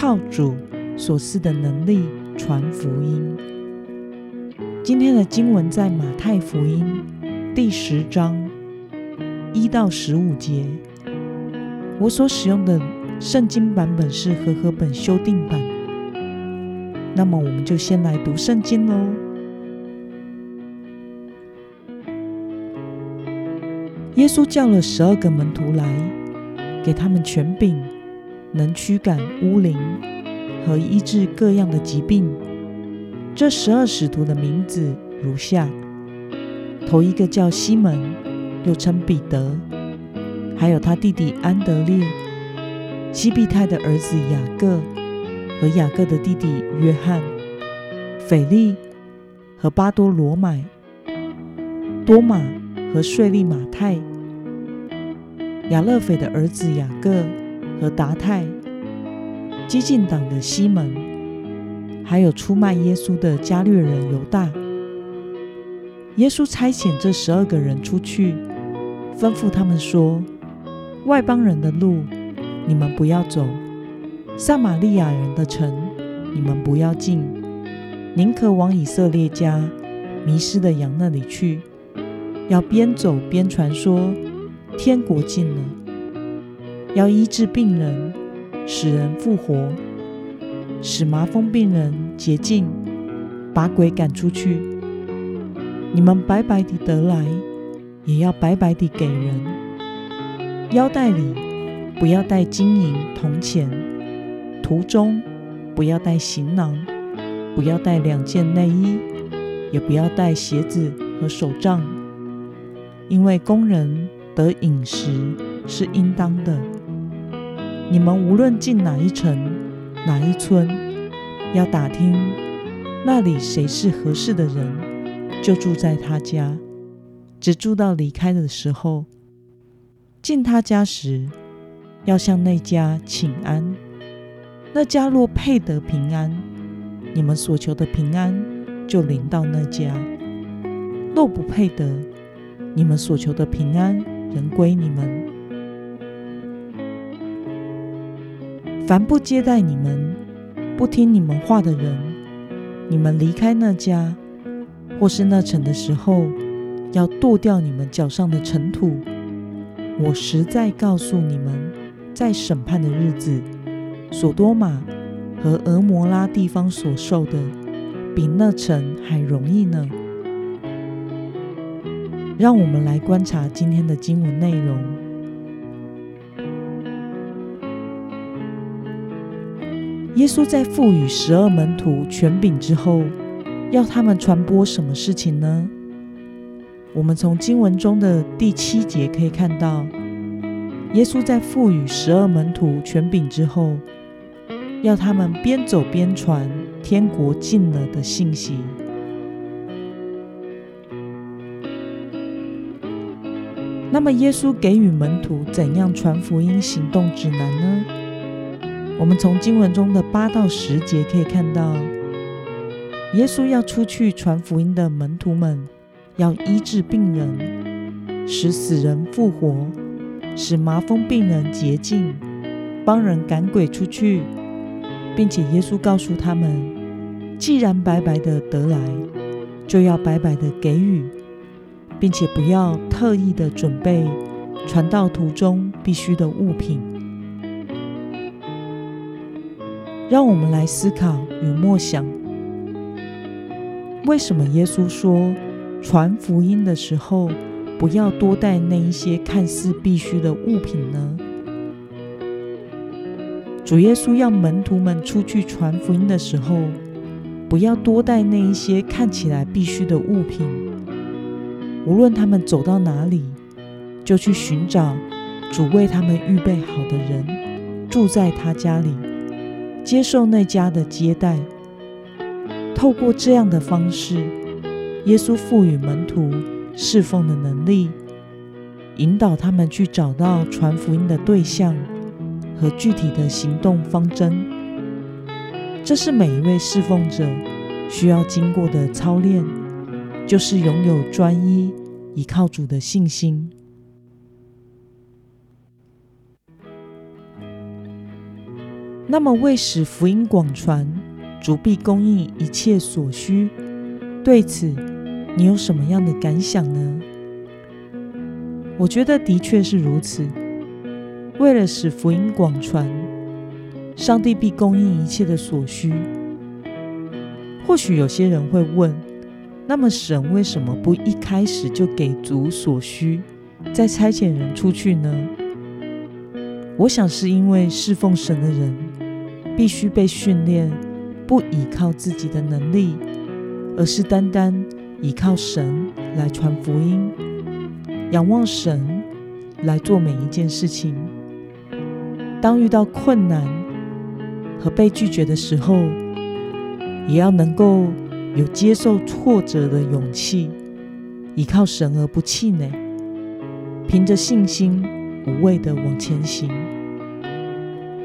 靠主所赐的能力传福音。今天的经文在马太福音第十章一到十五节。我所使用的圣经版本是和合本修订版。那么，我们就先来读圣经喽。耶稣叫了十二个门徒来，给他们权柄。能驱赶污灵和医治各样的疾病。这十二使徒的名字如下：头一个叫西门，又称彼得，还有他弟弟安德烈，西庇太的儿子雅各和雅各的弟弟约翰，斐利和巴多罗买，多马和税利马太，亚勒斐的儿子雅各。和达太、激进党的西门，还有出卖耶稣的加略人犹大。耶稣差遣这十二个人出去，吩咐他们说：“外邦人的路，你们不要走；撒玛利亚人的城，你们不要进。宁可往以色列家迷失的羊那里去，要边走边传说，天国近了。”要医治病人，使人复活，使麻风病人洁净，把鬼赶出去。你们白白地得来，也要白白地给人。腰带里不要带金银铜钱，途中不要带行囊，不要带两件内衣，也不要带鞋子和手杖，因为工人得饮食是应当的。你们无论进哪一城、哪一村，要打听那里谁是合适的人，就住在他家，只住到离开的时候。进他家时，要向那家请安。那家若配得平安，你们所求的平安就临到那家；若不配得，你们所求的平安仍归你们。凡不接待你们、不听你们话的人，你们离开那家或是那城的时候，要跺掉你们脚上的尘土。我实在告诉你们，在审判的日子，所多玛和俄摩拉地方所受的，比那城还容易呢。让我们来观察今天的经文内容。耶稣在赋予十二门徒权柄之后，要他们传播什么事情呢？我们从经文中的第七节可以看到，耶稣在赋予十二门徒权柄之后，要他们边走边传天国近了的信息。那么，耶稣给予门徒怎样传福音行动指南呢？我们从经文中的八到十节可以看到，耶稣要出去传福音的门徒们，要医治病人，使死人复活，使麻风病人洁净，帮人赶鬼出去，并且耶稣告诉他们，既然白白的得来，就要白白的给予，并且不要特意的准备传道途中必需的物品。让我们来思考与默想：为什么耶稣说传福音的时候不要多带那一些看似必须的物品呢？主耶稣要门徒们出去传福音的时候，不要多带那一些看起来必须的物品。无论他们走到哪里，就去寻找主为他们预备好的人，住在他家里。接受那家的接待。透过这样的方式，耶稣赋予门徒侍奉的能力，引导他们去找到传福音的对象和具体的行动方针。这是每一位侍奉者需要经过的操练，就是拥有专一倚靠主的信心。那么，为使福音广传，主必供应一切所需。对此，你有什么样的感想呢？我觉得的确是如此。为了使福音广传，上帝必供应一切的所需。或许有些人会问：那么神为什么不一开始就给足所需，再差遣人出去呢？我想是因为侍奉神的人。必须被训练，不依靠自己的能力，而是单单依靠神来传福音，仰望神来做每一件事情。当遇到困难和被拒绝的时候，也要能够有接受挫折的勇气，依靠神而不气馁，凭着信心无畏的往前行。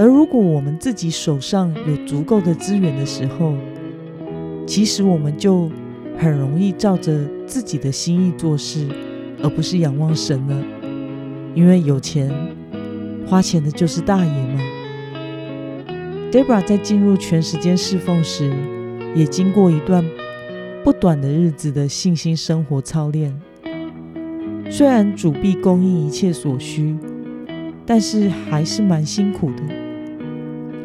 而如果我们自己手上有足够的资源的时候，其实我们就很容易照着自己的心意做事，而不是仰望神了。因为有钱，花钱的就是大爷嘛。Debra 在进入全时间侍奉时，也经过一段不短的日子的信心生活操练。虽然主必供应一切所需。但是还是蛮辛苦的，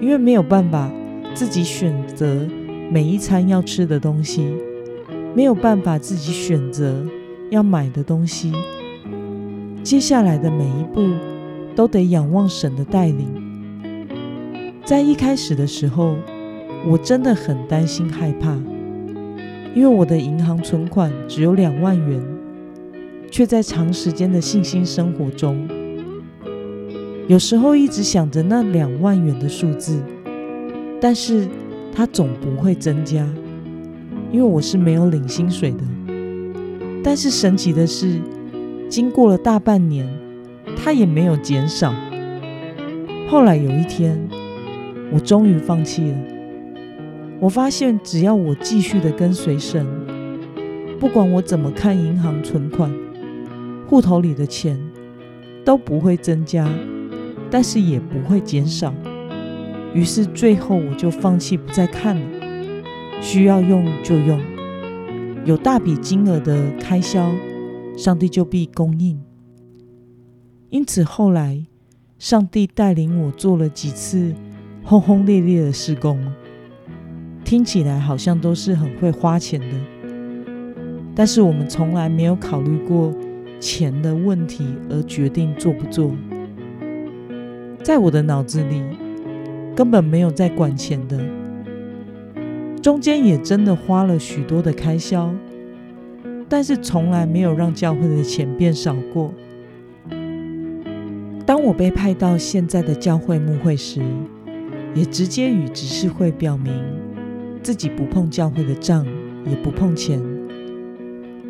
因为没有办法自己选择每一餐要吃的东西，没有办法自己选择要买的东西。接下来的每一步都得仰望神的带领。在一开始的时候，我真的很担心害怕，因为我的银行存款只有两万元，却在长时间的信心生活中。有时候一直想着那两万元的数字，但是它总不会增加，因为我是没有领薪水的。但是神奇的是，经过了大半年，它也没有减少。后来有一天，我终于放弃了。我发现，只要我继续的跟随神，不管我怎么看银行存款、户头里的钱，都不会增加。但是也不会减少，于是最后我就放弃不再看了。需要用就用，有大笔金额的开销，上帝就必供应。因此后来，上帝带领我做了几次轰轰烈烈的施工，听起来好像都是很会花钱的，但是我们从来没有考虑过钱的问题而决定做不做。在我的脑子里，根本没有在管钱的，中间也真的花了许多的开销，但是从来没有让教会的钱变少过。当我被派到现在的教会牧会时，也直接与执事会表明自己不碰教会的账，也不碰钱。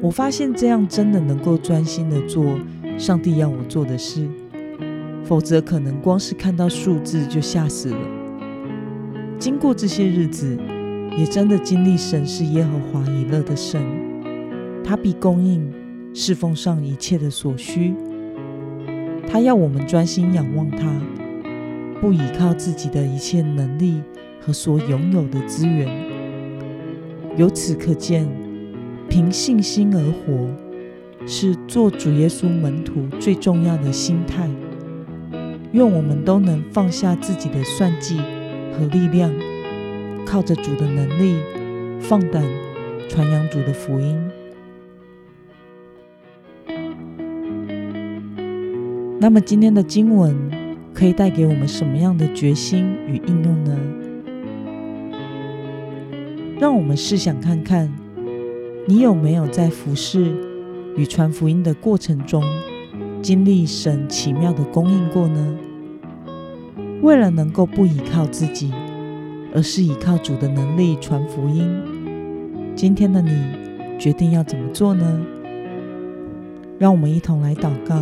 我发现这样真的能够专心的做上帝要我做的事。否则，可能光是看到数字就吓死了。经过这些日子，也真的经历神是耶和华以勒的神，他必供应侍奉上一切的所需。他要我们专心仰望他，不依靠自己的一切能力和所拥有的资源。由此可见，凭信心而活，是做主耶稣门徒最重要的心态。愿我们都能放下自己的算计和力量，靠着主的能力，放胆传扬主的福音。那么今天的经文可以带给我们什么样的决心与应用呢？让我们试想看看，你有没有在服侍与传福音的过程中，经历神奇妙的供应过呢？为了能够不依靠自己，而是依靠主的能力传福音。今天的你决定要怎么做呢？让我们一同来祷告。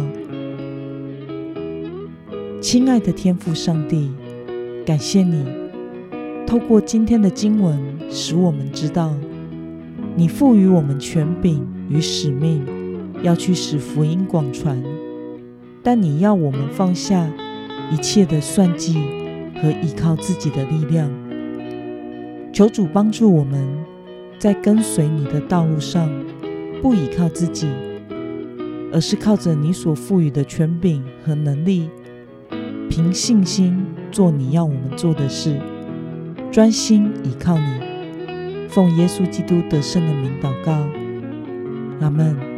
亲爱的天父上帝，感谢你透过今天的经文，使我们知道你赋予我们权柄与使命，要去使福音广传。但你要我们放下一切的算计和依靠自己的力量。求主帮助我们在跟随你的道路上，不依靠自己。而是靠着你所赋予的权柄和能力，凭信心做你要我们做的事，专心倚靠你。奉耶稣基督得胜的名祷告，阿门。